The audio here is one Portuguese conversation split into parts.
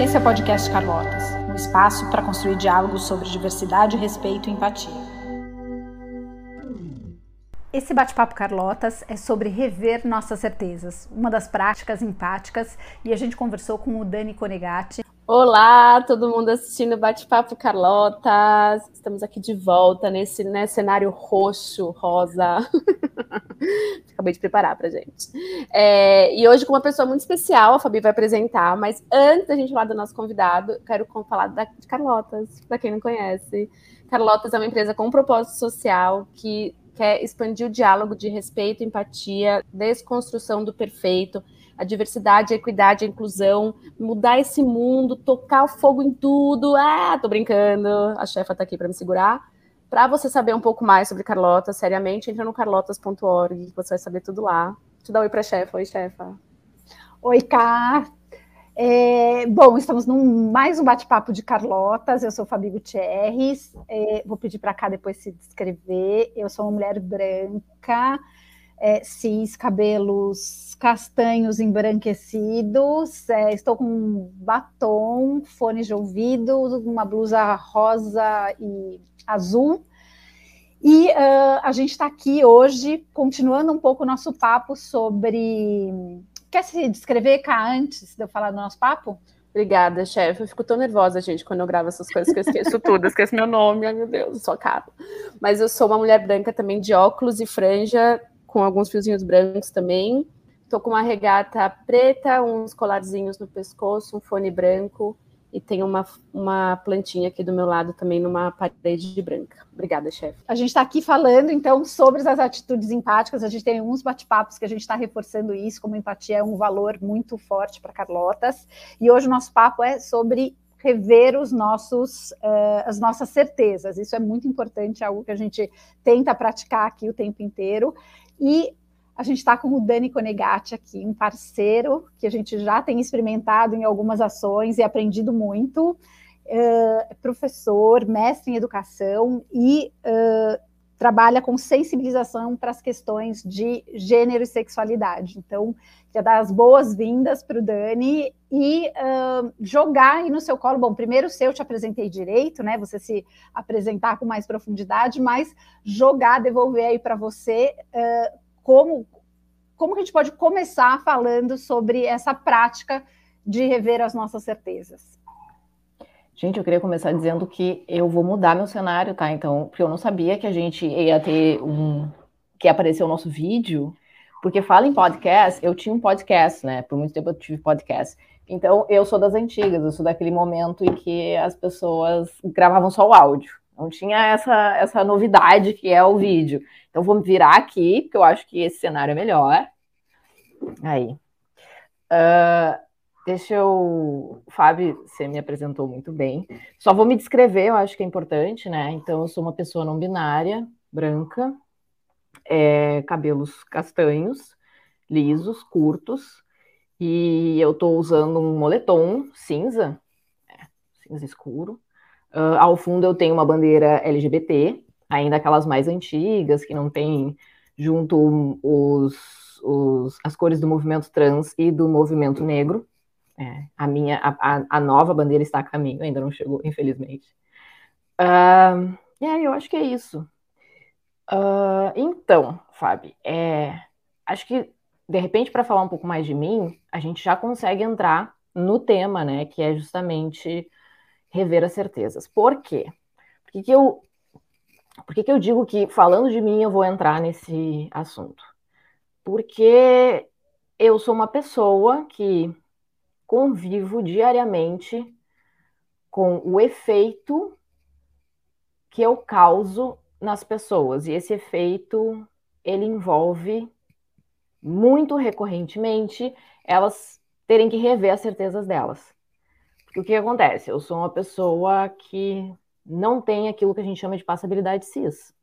Esse é o podcast Carlotas, um espaço para construir diálogos sobre diversidade, respeito e empatia. Esse bate-papo Carlotas é sobre rever nossas certezas, uma das práticas empáticas, e a gente conversou com o Dani Conegatti. Olá, todo mundo assistindo Bate-Papo Carlotas. Estamos aqui de volta nesse né, cenário roxo, rosa. Acabei de preparar pra gente. É, e hoje com uma pessoa muito especial, a Fabi vai apresentar, mas antes da gente falar do nosso convidado, quero falar da, de Carlotas, para quem não conhece. Carlotas é uma empresa com propósito social que quer expandir o diálogo de respeito, empatia, desconstrução do perfeito, a diversidade, a equidade, a inclusão, mudar esse mundo, tocar o fogo em tudo. Ah, tô brincando, a chefa tá aqui para me segurar. Para você saber um pouco mais sobre Carlota, seriamente, entra no carlotas.org, você vai saber tudo lá. Te dá um oi para chefa. Oi, chefa. Oi, Cá. É, bom, estamos num mais um bate-papo de Carlotas. Eu sou Fabi Gutierrez. É, vou pedir para cá depois se descrever. Eu sou uma mulher branca, é, cis, cabelos castanhos embranquecidos. É, estou com um batom, fone de ouvido, uma blusa rosa e azul. E uh, a gente está aqui hoje, continuando um pouco o nosso papo sobre. Quer se descrever, Cá, antes de eu falar do nosso papo? Obrigada, chefe. Eu fico tão nervosa, gente, quando eu gravo essas coisas que eu esqueço tudo, esqueço meu nome, ai meu Deus, eu sou cara. Mas eu sou uma mulher branca também, de óculos e franja, com alguns fiozinhos brancos também. Estou com uma regata preta, uns colarzinhos no pescoço, um fone branco e tem uma, uma plantinha aqui do meu lado também numa parede branca. Obrigada, chefe. A gente está aqui falando, então, sobre as atitudes empáticas. A gente tem uns bate-papos que a gente está reforçando isso, como empatia é um valor muito forte para Carlotas. E hoje o nosso papo é sobre rever os nossos, uh, as nossas certezas. Isso é muito importante, é algo que a gente tenta praticar aqui o tempo inteiro. E a gente está com o Dani Conegatti aqui, um parceiro que a gente já tem experimentado em algumas ações e aprendido muito. Uh, professor, mestre em educação e uh, trabalha com sensibilização para as questões de gênero e sexualidade. Então, queria dar as boas-vindas para o Dani e uh, jogar aí no seu colo. Bom, primeiro se eu te apresentei direito, né? Você se apresentar com mais profundidade, mas jogar, devolver aí para você uh, como, como que a gente pode começar falando sobre essa prática de rever as nossas certezas? Gente, eu queria começar dizendo que eu vou mudar meu cenário, tá? Então, porque eu não sabia que a gente ia ter um. que ia aparecer o nosso vídeo, porque fala em podcast, eu tinha um podcast, né? Por muito tempo eu tive podcast. Então, eu sou das antigas, eu sou daquele momento em que as pessoas gravavam só o áudio. Não tinha essa, essa novidade que é o vídeo. Então, vou virar aqui, porque eu acho que esse cenário é melhor. Aí. Uh, deixa eu. Fábio, você me apresentou muito bem. Só vou me descrever, eu acho que é importante, né? Então, eu sou uma pessoa não binária, branca, é, cabelos castanhos, lisos, curtos, e eu estou usando um moletom cinza, é, cinza escuro. Uh, ao fundo eu tenho uma bandeira LGBT, ainda aquelas mais antigas, que não tem junto os, os, as cores do movimento trans e do movimento negro. É, a minha, a, a, nova bandeira está a caminho, ainda não chegou, infelizmente. Uh, aí, eu acho que é isso. Uh, então, Fábio, é, acho que, de repente, para falar um pouco mais de mim, a gente já consegue entrar no tema, né, que é justamente rever as certezas. Por quê? Por que, que eu por que, que eu digo que, falando de mim, eu vou entrar nesse assunto? Porque eu sou uma pessoa que convivo diariamente com o efeito que eu causo nas pessoas. E esse efeito, ele envolve muito recorrentemente elas terem que rever as certezas delas. Porque o que acontece? Eu sou uma pessoa que não tem aquilo que a gente chama de passabilidade cis.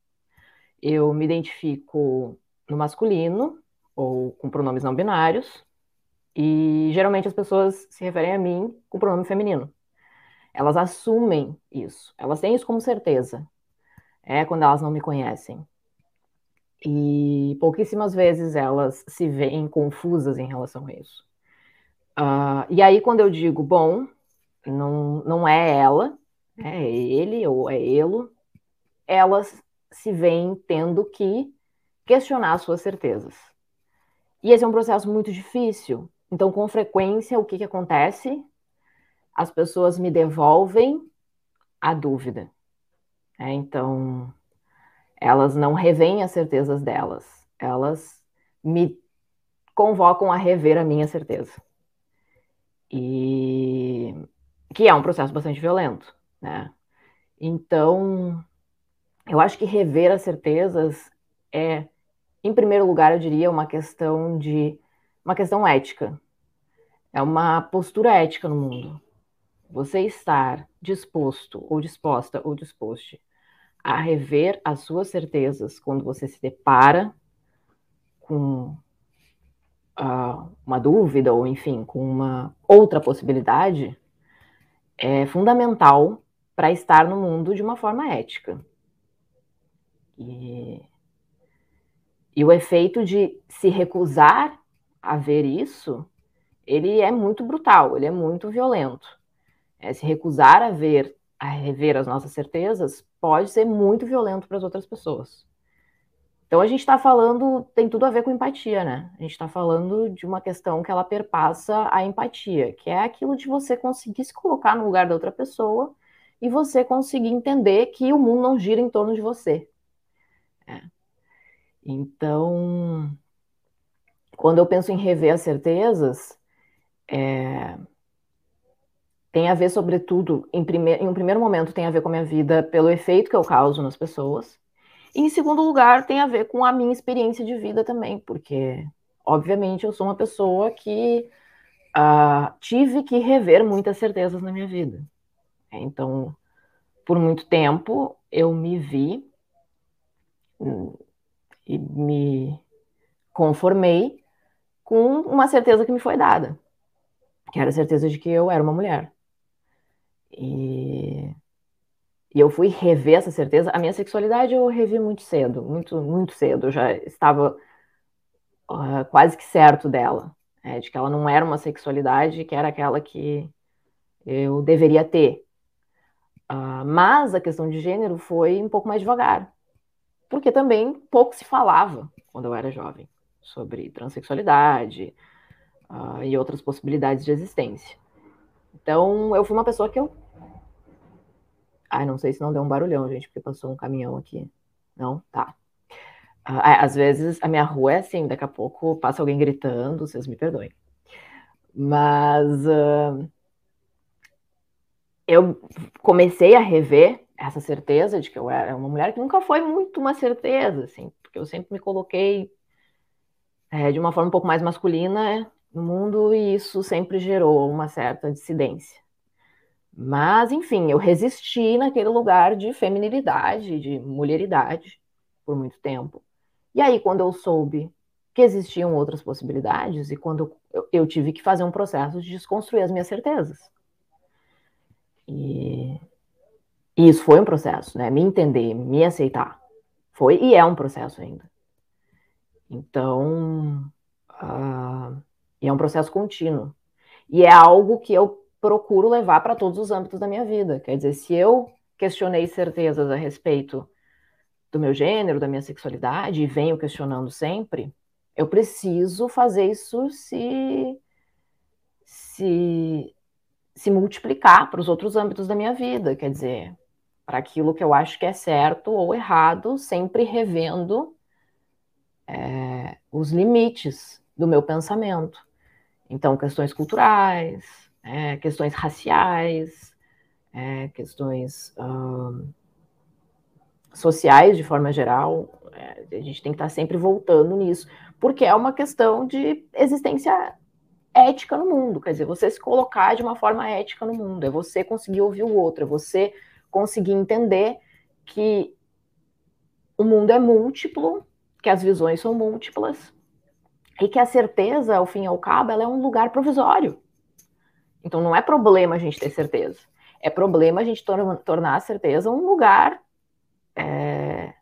Eu me identifico no masculino ou com pronomes não binários, e geralmente as pessoas se referem a mim com pronome feminino. Elas assumem isso, elas têm isso como certeza. É quando elas não me conhecem. E pouquíssimas vezes elas se veem confusas em relação a isso. Uh, e aí, quando eu digo, bom, não, não é ela, é ele ou é ele, elas se veem tendo que questionar suas certezas. E esse é um processo muito difícil. Então, com frequência, o que, que acontece? As pessoas me devolvem a dúvida. É, então, elas não revêem as certezas delas, elas me convocam a rever a minha certeza. E que é um processo bastante violento, né? Então, eu acho que rever as certezas é, em primeiro lugar, eu diria, uma questão de uma questão ética. É uma postura ética no mundo. Você estar disposto ou disposta ou disposto a rever as suas certezas quando você se depara com uh, uma dúvida ou, enfim, com uma outra possibilidade, é fundamental para estar no mundo de uma forma ética. E, e o efeito de se recusar a ver isso, ele é muito brutal, ele é muito violento. É, se recusar a ver, a rever as nossas certezas, pode ser muito violento para as outras pessoas. Então a gente está falando, tem tudo a ver com empatia, né? A gente está falando de uma questão que ela perpassa a empatia, que é aquilo de você conseguir se colocar no lugar da outra pessoa e você conseguir entender que o mundo não gira em torno de você. É. Então, quando eu penso em rever as certezas, é, tem a ver, sobretudo, em, primeir, em um primeiro momento, tem a ver com a minha vida pelo efeito que eu causo nas pessoas. Em segundo lugar, tem a ver com a minha experiência de vida também, porque, obviamente, eu sou uma pessoa que uh, tive que rever muitas certezas na minha vida. Então, por muito tempo, eu me vi hum, e me conformei com uma certeza que me foi dada, que era a certeza de que eu era uma mulher. E, e eu fui rever essa certeza. A minha sexualidade eu revi muito cedo, muito, muito cedo. Eu já estava uh, quase que certo dela, é, de que ela não era uma sexualidade que era aquela que eu deveria ter. Uh, mas a questão de gênero foi um pouco mais devagar, porque também pouco se falava quando eu era jovem sobre transexualidade uh, e outras possibilidades de existência. Então, eu fui uma pessoa que eu. Ai, não sei se não deu um barulhão, gente, porque passou um caminhão aqui. Não? Tá. Uh, às vezes a minha rua é assim, daqui a pouco passa alguém gritando, vocês me perdoem. Mas uh, eu comecei a rever essa certeza de que eu era uma mulher que nunca foi muito uma certeza, assim, porque eu sempre me coloquei é, de uma forma um pouco mais masculina no mundo e isso sempre gerou uma certa dissidência. Mas, enfim, eu resisti naquele lugar de feminilidade, de mulheridade, por muito tempo. E aí, quando eu soube que existiam outras possibilidades, e quando eu, eu tive que fazer um processo de desconstruir as minhas certezas. E, e isso foi um processo, né? Me entender, me aceitar. Foi e é um processo ainda. Então, uh, é um processo contínuo. E é algo que eu procuro levar para todos os âmbitos da minha vida. Quer dizer, se eu questionei certezas a respeito do meu gênero, da minha sexualidade, e venho questionando sempre, eu preciso fazer isso se, se, se multiplicar para os outros âmbitos da minha vida. Quer dizer, para aquilo que eu acho que é certo ou errado, sempre revendo é, os limites do meu pensamento. Então, questões culturais, é, questões raciais, é, questões sociais de forma geral, é, a gente tem que estar sempre voltando nisso, porque é uma questão de existência ética no mundo, quer dizer, você se colocar de uma forma ética no mundo, é você conseguir ouvir o outro, é você conseguir entender que o mundo é múltiplo, que as visões são múltiplas, e que a certeza, ao fim e ao cabo, ela é um lugar provisório. Então não é problema a gente ter certeza. É problema a gente tor tornar a certeza um lugar é,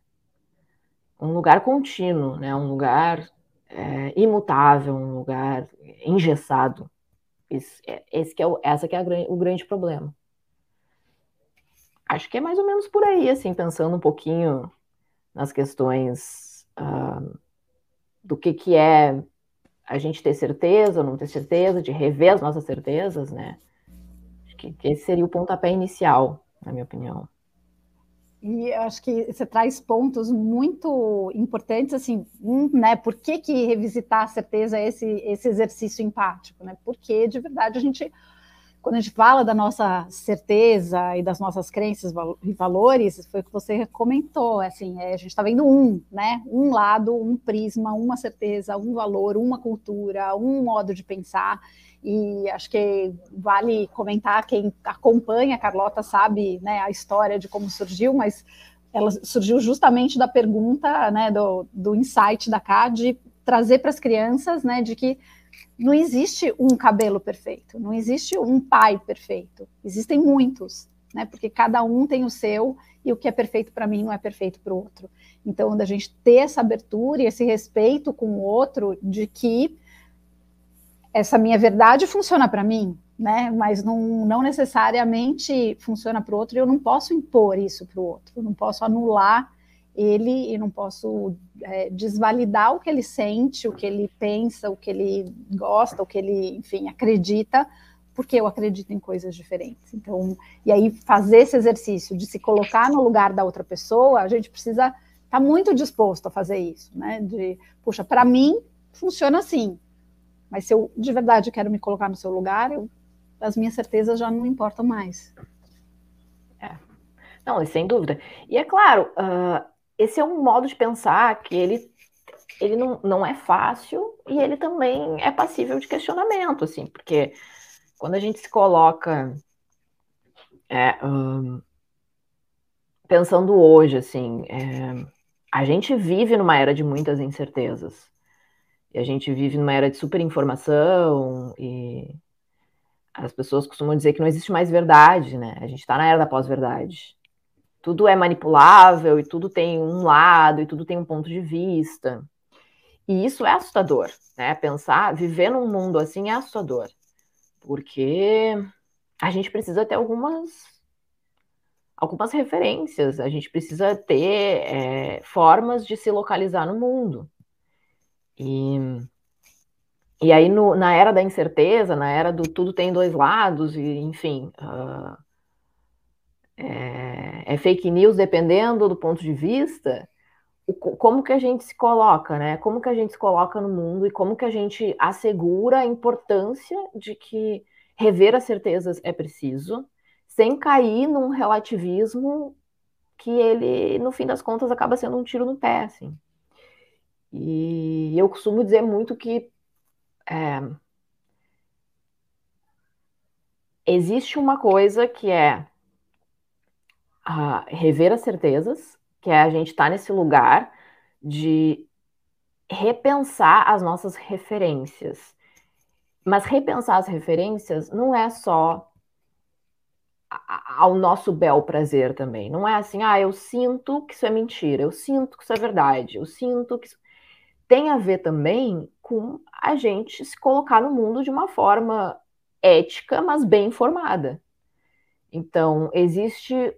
um lugar contínuo, né? um lugar é, imutável, um lugar engessado. Esse, é, esse que é o, essa que é a, o grande problema. Acho que é mais ou menos por aí, assim, pensando um pouquinho nas questões uh, do que, que é a gente ter certeza ou não ter certeza, de rever as nossas certezas, né? Acho que, que esse seria o pontapé inicial, na minha opinião. E acho que você traz pontos muito importantes, assim, um, né? Por que, que revisitar a certeza é esse, esse exercício empático, né? Porque, de verdade, a gente quando a gente fala da nossa certeza e das nossas crenças e valores, foi o que você comentou, assim, é, a gente está vendo um, né, um lado, um prisma, uma certeza, um valor, uma cultura, um modo de pensar, e acho que vale comentar, quem acompanha a Carlota sabe, né, a história de como surgiu, mas ela surgiu justamente da pergunta, né, do, do insight da Cá, de trazer para as crianças, né, de que não existe um cabelo perfeito, não existe um pai perfeito. Existem muitos, né? Porque cada um tem o seu e o que é perfeito para mim não é perfeito para o outro. Então, da gente ter essa abertura e esse respeito com o outro de que essa minha verdade funciona para mim, né? Mas não, não necessariamente funciona para o outro e eu não posso impor isso para o outro, eu não posso anular ele e não posso é, desvalidar o que ele sente, o que ele pensa, o que ele gosta, o que ele, enfim, acredita, porque eu acredito em coisas diferentes. Então, e aí fazer esse exercício de se colocar no lugar da outra pessoa, a gente precisa estar tá muito disposto a fazer isso, né? De, puxa, para mim funciona assim, mas se eu de verdade quero me colocar no seu lugar, eu, as minhas certezas já não importam mais. É. Não, sem dúvida. E é claro, uh, esse é um modo de pensar que ele, ele não, não é fácil e ele também é passível de questionamento, assim, porque quando a gente se coloca é, pensando hoje, assim, é, a gente vive numa era de muitas incertezas. E a gente vive numa era de superinformação e as pessoas costumam dizer que não existe mais verdade, né? A gente está na era da pós-verdade tudo é manipulável e tudo tem um lado e tudo tem um ponto de vista. E isso é assustador, né? Pensar, viver num mundo assim é assustador, porque a gente precisa ter algumas algumas referências, a gente precisa ter é, formas de se localizar no mundo. E, e aí, no, na era da incerteza, na era do tudo tem dois lados, e enfim, uh, é, é, fake news dependendo do ponto de vista, como que a gente se coloca, né? Como que a gente se coloca no mundo e como que a gente assegura a importância de que rever as certezas é preciso, sem cair num relativismo que ele, no fim das contas, acaba sendo um tiro no pé, assim. E eu costumo dizer muito que é, existe uma coisa que é a rever as certezas, que é a gente estar tá nesse lugar de repensar as nossas referências. Mas repensar as referências não é só ao nosso bel prazer também. Não é assim, ah, eu sinto que isso é mentira, eu sinto que isso é verdade, eu sinto que isso... Tem a ver também com a gente se colocar no mundo de uma forma ética, mas bem informada. Então, existe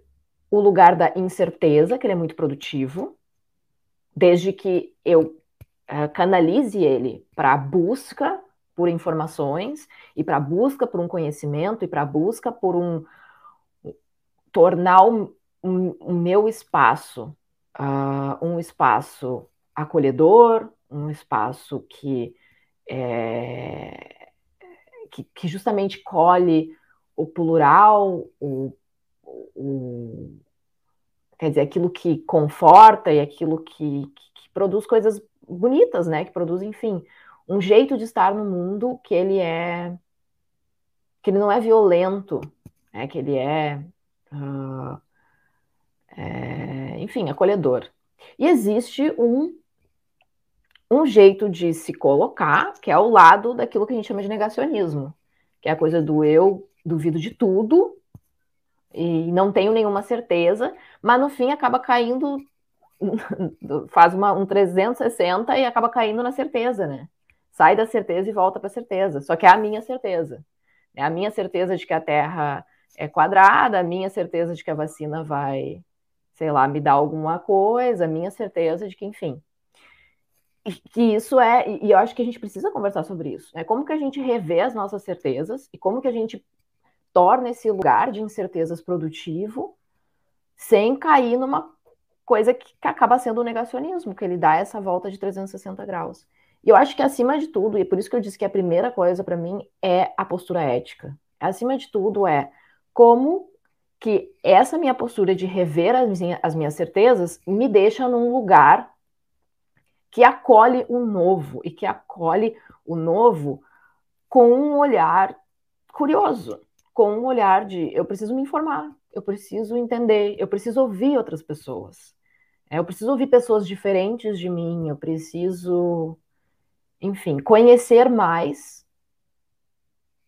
o lugar da incerteza, que ele é muito produtivo, desde que eu uh, canalize ele para a busca por informações e para a busca por um conhecimento e para a busca por um tornar o, um, um meu espaço uh, um espaço acolhedor, um espaço que, é, que, que justamente colhe o plural, o o, quer dizer, aquilo que conforta e aquilo que, que, que, produz coisas bonitas, né? Que produz, enfim, um jeito de estar no mundo que ele é que ele não é violento, né? Que ele é, uh, é enfim, acolhedor. E existe um um jeito de se colocar, que é o lado daquilo que a gente chama de negacionismo, que é a coisa do eu duvido de tudo, e não tenho nenhuma certeza, mas no fim acaba caindo, faz uma, um 360 e acaba caindo na certeza, né? Sai da certeza e volta para a certeza, só que é a minha certeza. É a minha certeza de que a Terra é quadrada, a minha certeza de que a vacina vai, sei lá, me dar alguma coisa, a minha certeza de que, enfim. Que isso é, e eu acho que a gente precisa conversar sobre isso. Né? como que a gente revê as nossas certezas e como que a gente torna esse lugar de incertezas produtivo sem cair numa coisa que, acaba sendo o negacionismo, que ele dá essa volta de 360 graus. E eu acho que acima de tudo, e por isso que eu disse que a primeira coisa para mim é a postura ética. Acima de tudo é como que essa minha postura de rever as as minhas certezas me deixa num lugar que acolhe o novo e que acolhe o novo com um olhar curioso, com um olhar de eu preciso me informar, eu preciso entender, eu preciso ouvir outras pessoas. É, eu preciso ouvir pessoas diferentes de mim, eu preciso, enfim, conhecer mais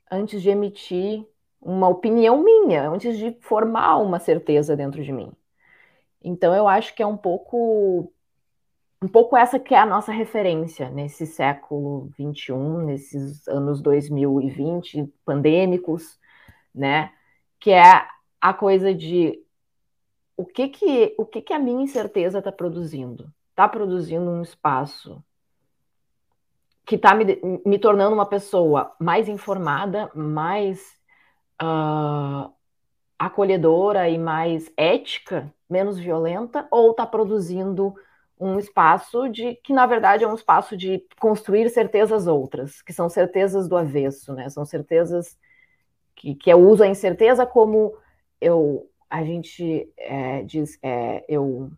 antes de emitir uma opinião minha, antes de formar uma certeza dentro de mim. Então eu acho que é um pouco um pouco essa que é a nossa referência nesse século 21, nesses anos 2020 pandêmicos, né? Que é a coisa de o que que, o que, que a minha incerteza está produzindo? Está produzindo um espaço que está me, me tornando uma pessoa mais informada, mais uh, acolhedora e mais ética, menos violenta, ou está produzindo um espaço de que na verdade é um espaço de construir certezas outras, que são certezas do avesso, né? São certezas que, que eu uso a incerteza como eu a gente é, diz, é, eu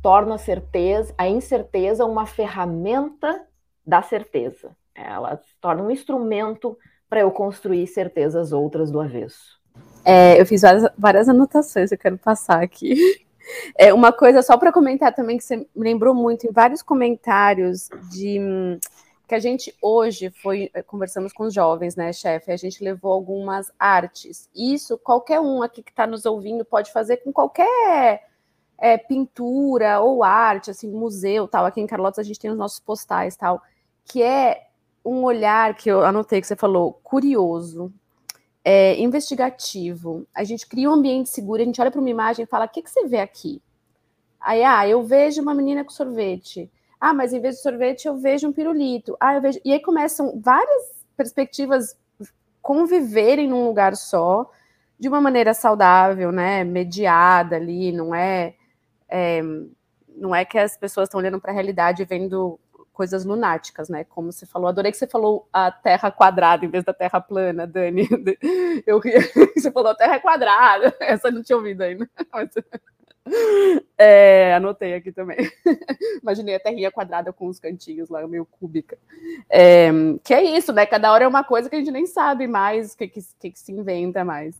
torno a certeza, a incerteza uma ferramenta da certeza. Ela se torna um instrumento para eu construir certezas outras do avesso. É, eu fiz várias, várias anotações, eu quero passar aqui. É, uma coisa só para comentar também que você me lembrou muito em vários comentários de que a gente hoje foi eh, conversamos com os jovens, né, chefe? A gente levou algumas artes. Isso qualquer um aqui que está nos ouvindo pode fazer com qualquer é, pintura ou arte, assim, museu, tal. Aqui em Carlotas a gente tem os nossos postais, tal, que é um olhar que eu anotei que você falou, curioso, é, investigativo. A gente cria um ambiente seguro, a gente olha para uma imagem e fala: o que, que você vê aqui? Aí, ah, eu vejo uma menina com sorvete. Ah, mas em vez de sorvete eu vejo um pirulito. Ah, eu vejo. E aí começam várias perspectivas conviverem num lugar só, de uma maneira saudável, né? Mediada ali, não é, é não é que as pessoas estão olhando para a realidade e vendo coisas lunáticas, né? Como você falou, adorei que você falou a Terra quadrada em vez da Terra plana, Dani. Eu você falou a Terra quadrada. Essa eu não tinha ouvido ainda. É, anotei aqui também. Imaginei a terrinha quadrada com os cantinhos lá, meio cúbica. É, que é isso, né? Cada hora é uma coisa que a gente nem sabe mais o que, que, que, se inventa mais.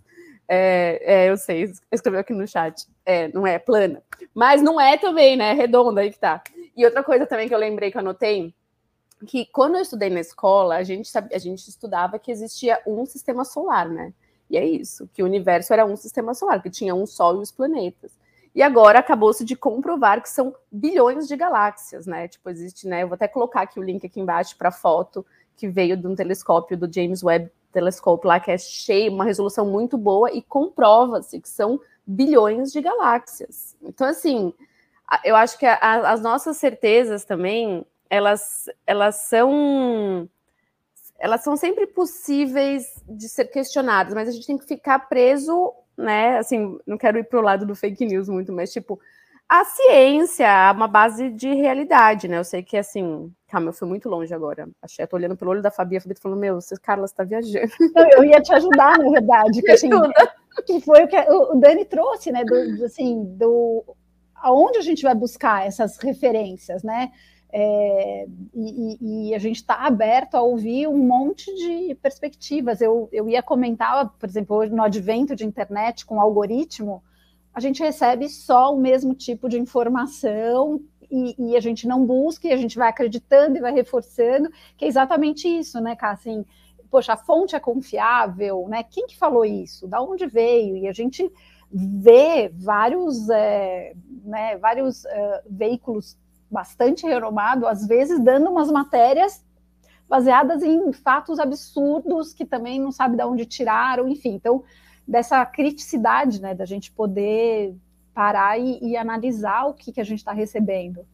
É, é, eu sei, escreveu aqui no chat. É, não é plana. Mas não é também, né? É redonda aí que tá. E outra coisa também que eu lembrei que anotei, que quando eu estudei na escola, a gente, a gente estudava que existia um sistema solar, né? E é isso, que o universo era um sistema solar, que tinha um Sol e os planetas. E agora acabou-se de comprovar que são bilhões de galáxias, né? Tipo, existe, né? Eu vou até colocar aqui o link aqui embaixo para a foto que veio de um telescópio do James Webb Telescope lá, que é cheio, uma resolução muito boa, e comprova-se que são bilhões de galáxias. Então, assim, eu acho que a, as nossas certezas também, elas, elas são elas são sempre possíveis de ser questionadas, mas a gente tem que ficar preso né? Assim, não quero ir para o lado do fake news muito, mas tipo, a ciência é uma base de realidade, né? Eu sei que assim, calma, eu fui muito longe agora. Achei, eu tô olhando pelo olho da Fabi, a Fabi tá falando, meu, você, Carla, você tá viajando. Eu ia te ajudar, na verdade, que, assim, que foi o que o Dani trouxe, né? Do, assim, do aonde a gente vai buscar essas referências, né? É, e, e, a gente está aberto a ouvir um monte de perspectivas. Eu, eu ia comentar, por exemplo, hoje no advento de internet com algoritmo, a gente recebe só o mesmo tipo de informação e, e, a gente não busca e a gente vai acreditando e vai reforçando, que é exatamente isso, né, Cá? Assim, poxa, a fonte é confiável, né? Quem que falou isso? Da onde veio? E a gente vê vários, é, né, vários uh, veículos bastante renomado, às vezes dando umas matérias baseadas em fatos absurdos que também não sabe de onde tiraram, enfim. Então, dessa criticidade, né, da gente poder parar e, e analisar o que, que a gente está recebendo.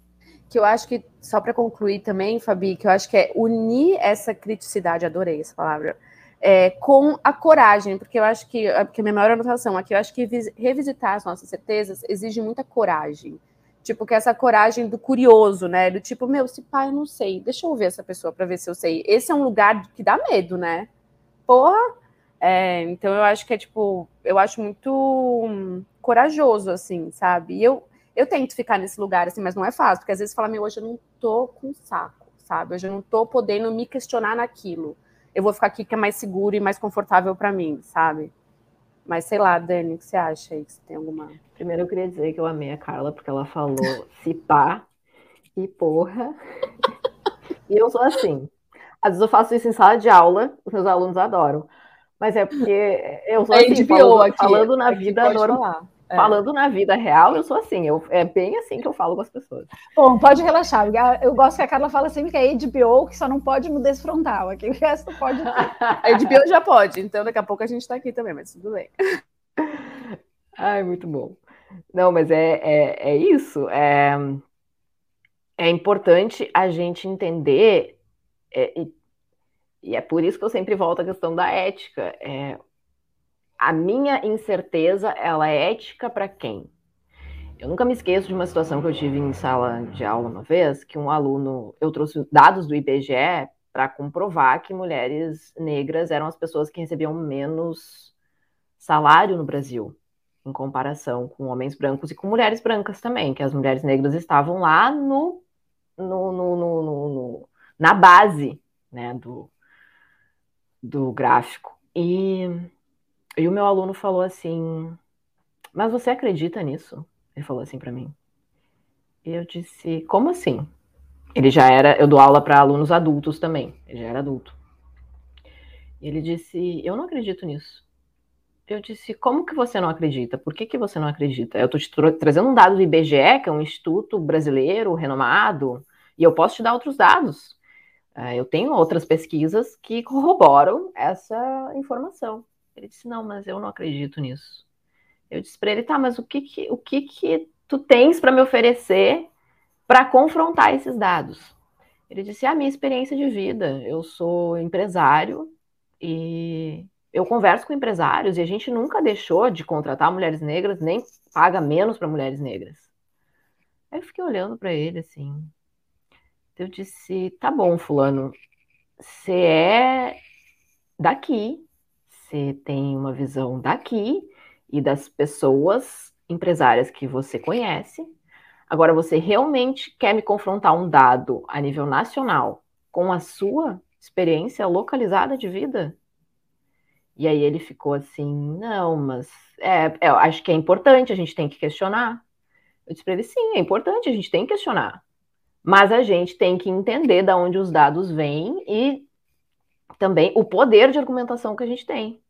Que eu acho que, só para concluir também, Fabi, que eu acho que é unir essa criticidade, adorei essa palavra, é, com a coragem, porque eu acho que, porque a minha maior anotação aqui, eu acho que revisitar as nossas certezas exige muita coragem. Tipo, que essa coragem do curioso, né? Do tipo, meu, se pai, eu não sei, deixa eu ver essa pessoa para ver se eu sei. Esse é um lugar que dá medo, né? Porra! É, então eu acho que é tipo, eu acho muito hum, corajoso, assim, sabe? E eu, eu tento ficar nesse lugar, assim, mas não é fácil, porque às vezes fala, meu, hoje eu não tô com saco, sabe? Hoje eu não tô podendo me questionar naquilo. Eu vou ficar aqui que é mais seguro e mais confortável para mim, sabe? Mas sei lá, Dani, o que você acha aí? Você tem alguma. Primeiro eu queria dizer que eu amei a Carla, porque ela falou se pá e porra. e eu sou assim. Às vezes eu faço isso em sala de aula, os meus alunos adoram. Mas é porque eu sou assim, falando, falando na vida normal. É. Falando na vida real, eu sou assim, eu, é bem assim que eu falo com as pessoas. Bom, pode relaxar. Eu gosto que a Carla fala sempre que é HBO, que só não pode no desfrontal. Aqui o resto pode. a HBO já pode, então daqui a pouco a gente está aqui também, mas tudo bem. Ai, muito bom. Não, mas é, é, é isso. É, é importante a gente entender, é, e, e, é por isso que eu sempre volto à questão da ética. É, a minha incerteza, ela é ética para quem? Eu nunca me esqueço de uma situação que eu tive em sala de aula uma vez, que um aluno, eu trouxe dados do IBGE para comprovar que mulheres negras eram as pessoas que recebiam menos salário no Brasil, em comparação com homens brancos e com mulheres brancas também, que as mulheres negras estavam lá no, no, no, no, na base né, do, do gráfico. E e o meu aluno falou assim: Mas você acredita nisso? Ele falou assim para mim. Eu disse: Como assim? Ele já era. Eu dou aula para alunos adultos também. Ele já era adulto. Ele disse: Eu não acredito nisso. Eu disse: Como que você não acredita? Por que, que você não acredita? Eu estou te tra trazendo um dado do IBGE, que é um instituto brasileiro renomado, e eu posso te dar outros dados. Uh, eu tenho outras pesquisas que corroboram essa informação. Ele disse: Não, mas eu não acredito nisso. Eu disse para ele: Tá, mas o que que, o que, que tu tens para me oferecer para confrontar esses dados? Ele disse: A minha experiência de vida. Eu sou empresário e eu converso com empresários e a gente nunca deixou de contratar mulheres negras, nem paga menos para mulheres negras. Aí eu fiquei olhando para ele assim. Eu disse: Tá bom, Fulano, você é daqui, você tem uma visão daqui e das pessoas empresárias que você conhece. Agora, você realmente quer me confrontar um dado a nível nacional com a sua experiência localizada de vida? E aí ele ficou assim, não, mas é, é, eu acho que é importante, a gente tem que questionar. Eu disse para ele, sim, é importante, a gente tem que questionar. Mas a gente tem que entender de onde os dados vêm e também o poder de argumentação que a gente tem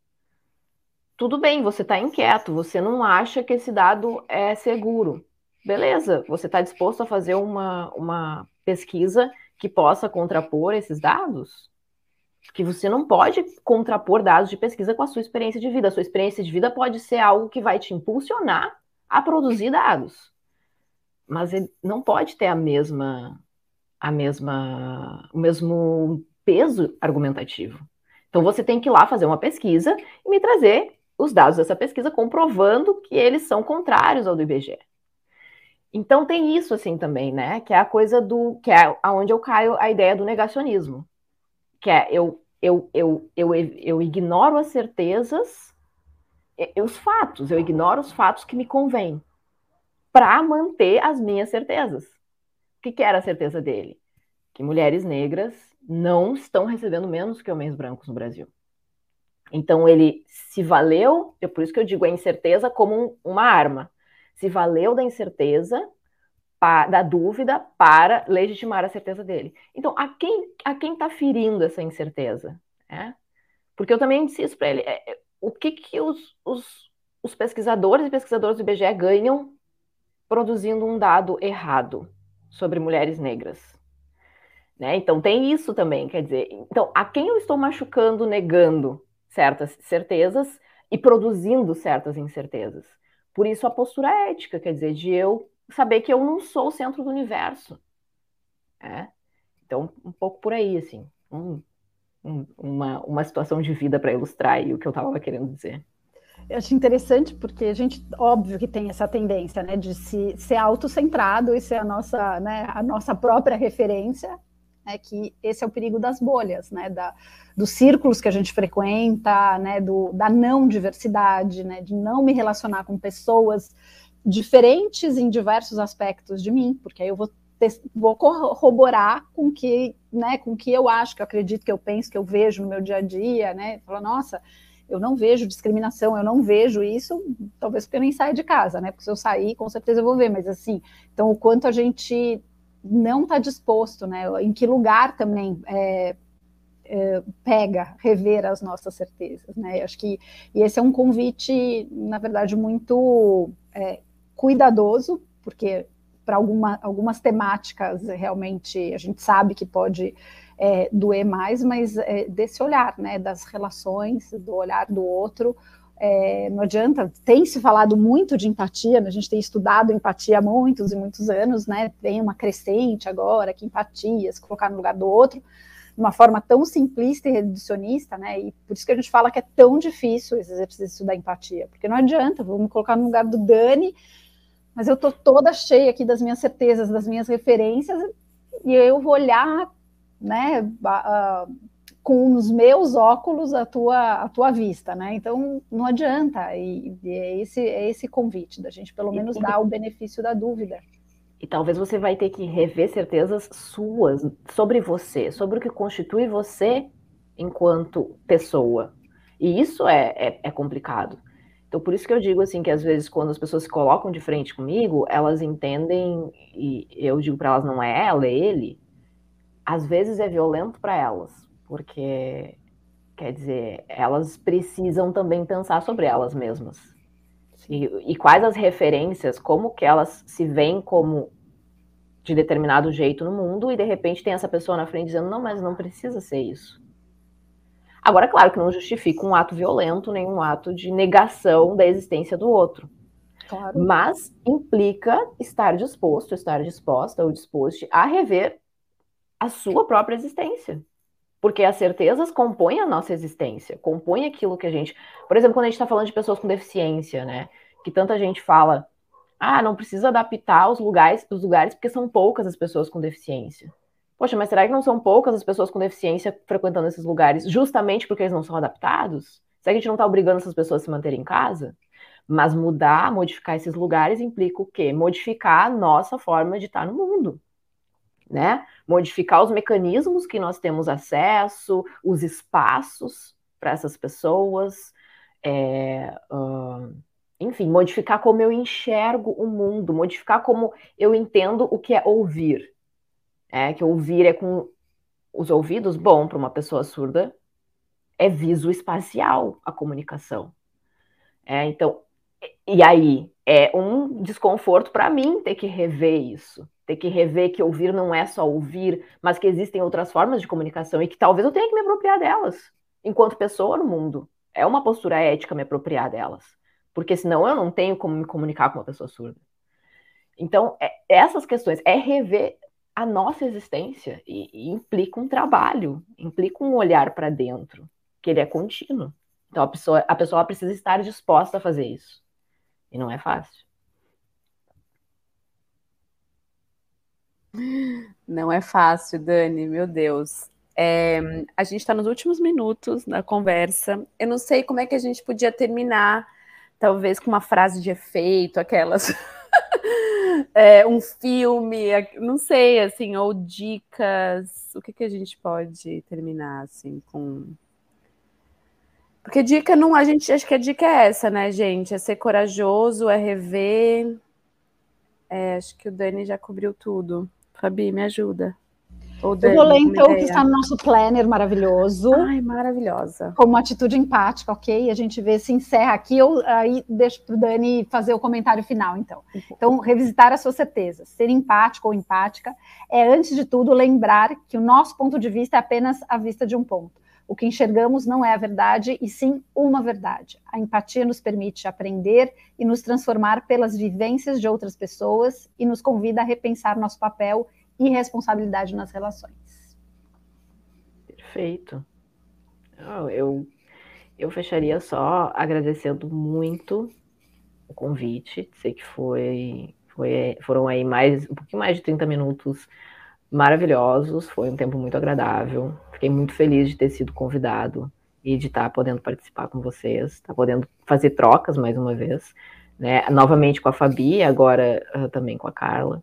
tudo bem, você está inquieto, você não acha que esse dado é seguro. Beleza, você está disposto a fazer uma, uma pesquisa que possa contrapor esses dados? Que você não pode contrapor dados de pesquisa com a sua experiência de vida. A sua experiência de vida pode ser algo que vai te impulsionar a produzir dados. Mas não pode ter a mesma, a mesma, o mesmo peso argumentativo. Então você tem que ir lá fazer uma pesquisa e me trazer os dados dessa pesquisa comprovando que eles são contrários ao do IBGE. Então tem isso assim também, né? Que é a coisa do que é aonde eu caio a ideia do negacionismo, que é eu eu, eu, eu, eu ignoro as certezas, os fatos, eu ignoro os fatos que me convêm para manter as minhas certezas. O que, que era a certeza dele? Que mulheres negras não estão recebendo menos que homens brancos no Brasil. Então ele se valeu, é por isso que eu digo a incerteza como um, uma arma. Se valeu da incerteza, pa, da dúvida, para legitimar a certeza dele. Então, a quem a quem está ferindo essa incerteza? É? Porque eu também disse isso para ele. É, é, o que, que os, os, os pesquisadores e pesquisadoras do IBGE ganham produzindo um dado errado sobre mulheres negras? Né? Então tem isso também, quer dizer, então a quem eu estou machucando, negando certas certezas e produzindo certas incertezas. Por isso a postura ética, quer dizer, de eu saber que eu não sou o centro do universo. É? Então, um pouco por aí, assim, um, um, uma, uma situação de vida para ilustrar o que eu estava querendo dizer. Eu acho interessante porque a gente, óbvio que tem essa tendência, né, de se, ser autocentrado e ser a nossa, né, a nossa própria referência, é que esse é o perigo das bolhas, né, da, dos círculos que a gente frequenta, né, do, da não diversidade, né, de não me relacionar com pessoas diferentes em diversos aspectos de mim, porque aí eu vou, vou corroborar com que, né, com que eu acho, que eu acredito, que eu penso, que eu vejo no meu dia a dia, né, falar, nossa, eu não vejo discriminação, eu não vejo isso, talvez porque eu nem saia de casa, né? Porque se eu sair, com certeza eu vou ver, mas assim, então o quanto a gente não está disposto, né? Em que lugar também é, é, pega rever as nossas certezas, né? Eu acho que e esse é um convite, na verdade, muito é, cuidadoso, porque para alguma, algumas temáticas realmente a gente sabe que pode é, doer mais, mas é, desse olhar, né, das relações, do olhar do outro. É, não adianta, tem se falado muito de empatia, né, a gente tem estudado empatia há muitos e muitos anos, né? Tem uma crescente agora que empatia, se colocar no lugar do outro, de uma forma tão simplista e reducionista, né? E por isso que a gente fala que é tão difícil esse exercício da empatia, porque não adianta, vou me colocar no lugar do Dani, mas eu tô toda cheia aqui das minhas certezas, das minhas referências, e eu vou olhar né, uh, com os meus óculos a tua, a tua vista, né? Então não adianta, e, e é, esse, é esse convite da gente pelo menos e, dar o benefício da dúvida. E talvez você vai ter que rever certezas suas sobre você, sobre o que constitui você enquanto pessoa. E isso é, é, é complicado. Então, por isso que eu digo assim que às vezes quando as pessoas se colocam de frente comigo, elas entendem e eu digo para elas não é ela, é ele às vezes é violento para elas, porque quer dizer, elas precisam também pensar sobre elas mesmas. E, e, quais as referências, como que elas se veem como de determinado jeito no mundo e de repente tem essa pessoa na frente dizendo, não, mas não precisa ser isso. Agora, claro que não justifica um ato violento, nem um ato de negação da existência do outro. Claro. Mas implica estar disposto, estar disposta ou disposto a rever a sua própria existência. Porque as certezas compõem a nossa existência, compõem aquilo que a gente. Por exemplo, quando a gente está falando de pessoas com deficiência, né? Que tanta gente fala, ah, não precisa adaptar os lugares, os lugares porque são poucas as pessoas com deficiência. Poxa, mas será que não são poucas as pessoas com deficiência frequentando esses lugares justamente porque eles não são adaptados? Será que a gente não está obrigando essas pessoas a se manterem em casa? Mas mudar, modificar esses lugares implica o quê? Modificar a nossa forma de estar no mundo né? Modificar os mecanismos que nós temos acesso, os espaços para essas pessoas, é, uh, enfim, modificar como eu enxergo o mundo, modificar como eu entendo o que é ouvir. É, que ouvir é com os ouvidos, bom, para uma pessoa surda, é viso-espacial a comunicação. É, então, e aí, é um desconforto para mim ter que rever isso ter que rever que ouvir não é só ouvir, mas que existem outras formas de comunicação e que talvez eu tenha que me apropriar delas, enquanto pessoa no mundo. É uma postura ética me apropriar delas, porque senão eu não tenho como me comunicar com uma pessoa surda. Então, é, essas questões é rever a nossa existência e, e implica um trabalho, implica um olhar para dentro, que ele é contínuo. Então, a pessoa, a pessoa precisa estar disposta a fazer isso. E não é fácil. Não é fácil, Dani, meu Deus. É, a gente está nos últimos minutos da conversa. Eu não sei como é que a gente podia terminar, talvez com uma frase de efeito, aquelas. é, um filme, não sei, assim, ou dicas. O que, que a gente pode terminar, assim, com. Porque dica não. A gente acho que a dica é essa, né, gente? É ser corajoso, é rever. É, acho que o Dani já cobriu tudo. Fabi, me ajuda. eu vou ler então o que está no nosso planner maravilhoso. Ai, maravilhosa. Como uma atitude empática, ok? A gente vê se encerra aqui, ou aí deixo para o Dani fazer o comentário final, então. Então, revisitar as suas certezas. Ser empático ou empática é, antes de tudo, lembrar que o nosso ponto de vista é apenas a vista de um ponto. O que enxergamos não é a verdade, e sim uma verdade. A empatia nos permite aprender e nos transformar pelas vivências de outras pessoas e nos convida a repensar nosso papel e responsabilidade nas relações. Perfeito. Eu, eu fecharia só agradecendo muito o convite. Sei que foi, foi, foram aí mais um pouquinho mais de 30 minutos maravilhosos. Foi um tempo muito agradável. Fiquei muito feliz de ter sido convidado e de estar podendo participar com vocês, estar podendo fazer trocas mais uma vez, né? Novamente com a Fabi, agora uh, também com a Carla.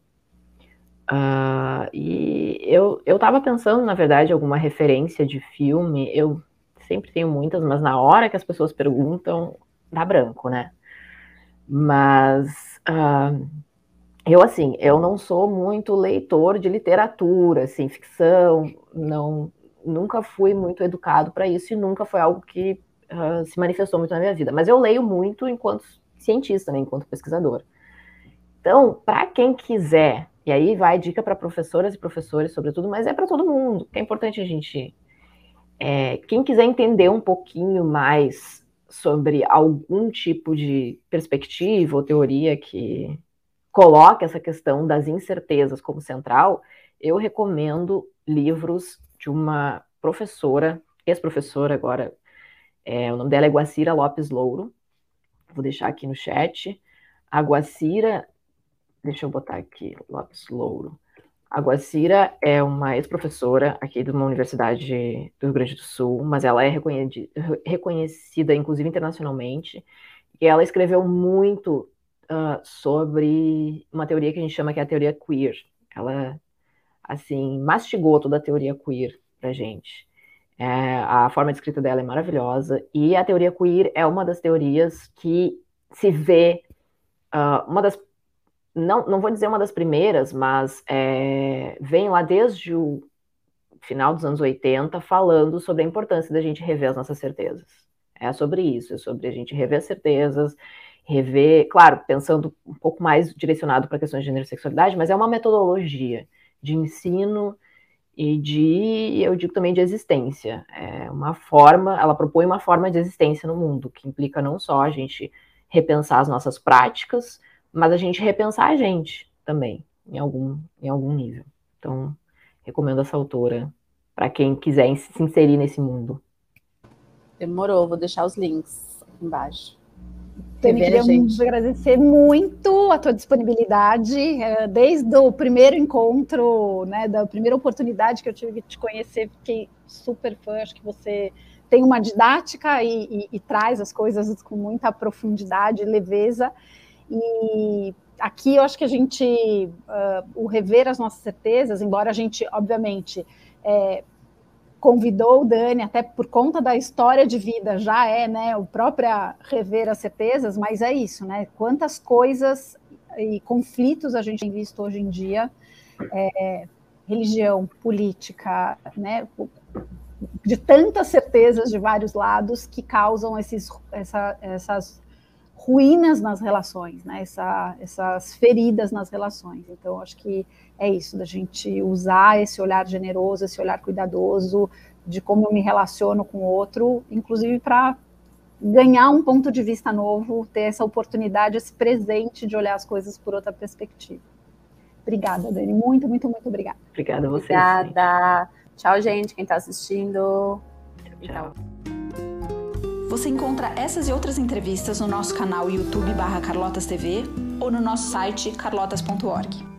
Uh, e eu, eu pensando, na verdade, alguma referência de filme. Eu sempre tenho muitas, mas na hora que as pessoas perguntam, dá branco, né? Mas uh, eu, assim, eu não sou muito leitor de literatura, assim, ficção, não, nunca fui muito educado para isso e nunca foi algo que uh, se manifestou muito na minha vida. Mas eu leio muito enquanto cientista, né, enquanto pesquisador. Então, para quem quiser e aí vai dica para professoras e professores, sobretudo, mas é para todo mundo. É importante a gente. É, quem quiser entender um pouquinho mais sobre algum tipo de perspectiva ou teoria que coloque essa questão das incertezas como central, eu recomendo livros de uma professora, ex-professora agora, é, o nome dela é Guacira Lopes Louro, vou deixar aqui no chat. A Guacira Deixa eu botar aqui, Lopes Louro. A Guacira é uma ex-professora aqui de uma universidade do Rio Grande do Sul, mas ela é reconhecida, inclusive internacionalmente, e ela escreveu muito uh, sobre uma teoria que a gente chama que é a teoria queer. Ela, assim, mastigou toda a teoria queer pra gente. É, a forma de escrita dela é maravilhosa, e a teoria queer é uma das teorias que se vê, uh, uma das não, não vou dizer uma das primeiras, mas é, vem lá desde o final dos anos 80 falando sobre a importância da gente rever as nossas certezas. É sobre isso, é sobre a gente rever as certezas, rever, claro, pensando um pouco mais direcionado para questões de gênero e sexualidade, mas é uma metodologia de ensino e de, eu digo também de existência. É uma forma, ela propõe uma forma de existência no mundo, que implica não só a gente repensar as nossas práticas, mas a gente repensar a gente também, em algum, em algum nível. Então, recomendo essa autora para quem quiser se inserir nesse mundo. Demorou, vou deixar os links embaixo. Dani, queria gente. agradecer muito a tua disponibilidade, é, desde o primeiro encontro, né, da primeira oportunidade que eu tive de te conhecer, fiquei super fã, acho que você tem uma didática e, e, e traz as coisas com muita profundidade e leveza, e aqui eu acho que a gente, uh, o rever as nossas certezas, embora a gente, obviamente, é, convidou o Dani, até por conta da história de vida, já é, né, o próprio rever as certezas, mas é isso, né, quantas coisas e conflitos a gente tem visto hoje em dia, é, religião, política, né, de tantas certezas de vários lados que causam esses, essa, essas ruínas nas relações, né? Essa, essas feridas nas relações. Então, acho que é isso, da gente usar esse olhar generoso, esse olhar cuidadoso de como eu me relaciono com o outro, inclusive para ganhar um ponto de vista novo, ter essa oportunidade, esse presente de olhar as coisas por outra perspectiva. Obrigada, Dani. Muito, muito, muito obrigada. Obrigada a você. Obrigada. Tchau, gente, quem está assistindo. Tchau. Você encontra essas e outras entrevistas no nosso canal YouTube barra Carlotas TV ou no nosso site carlotas.org.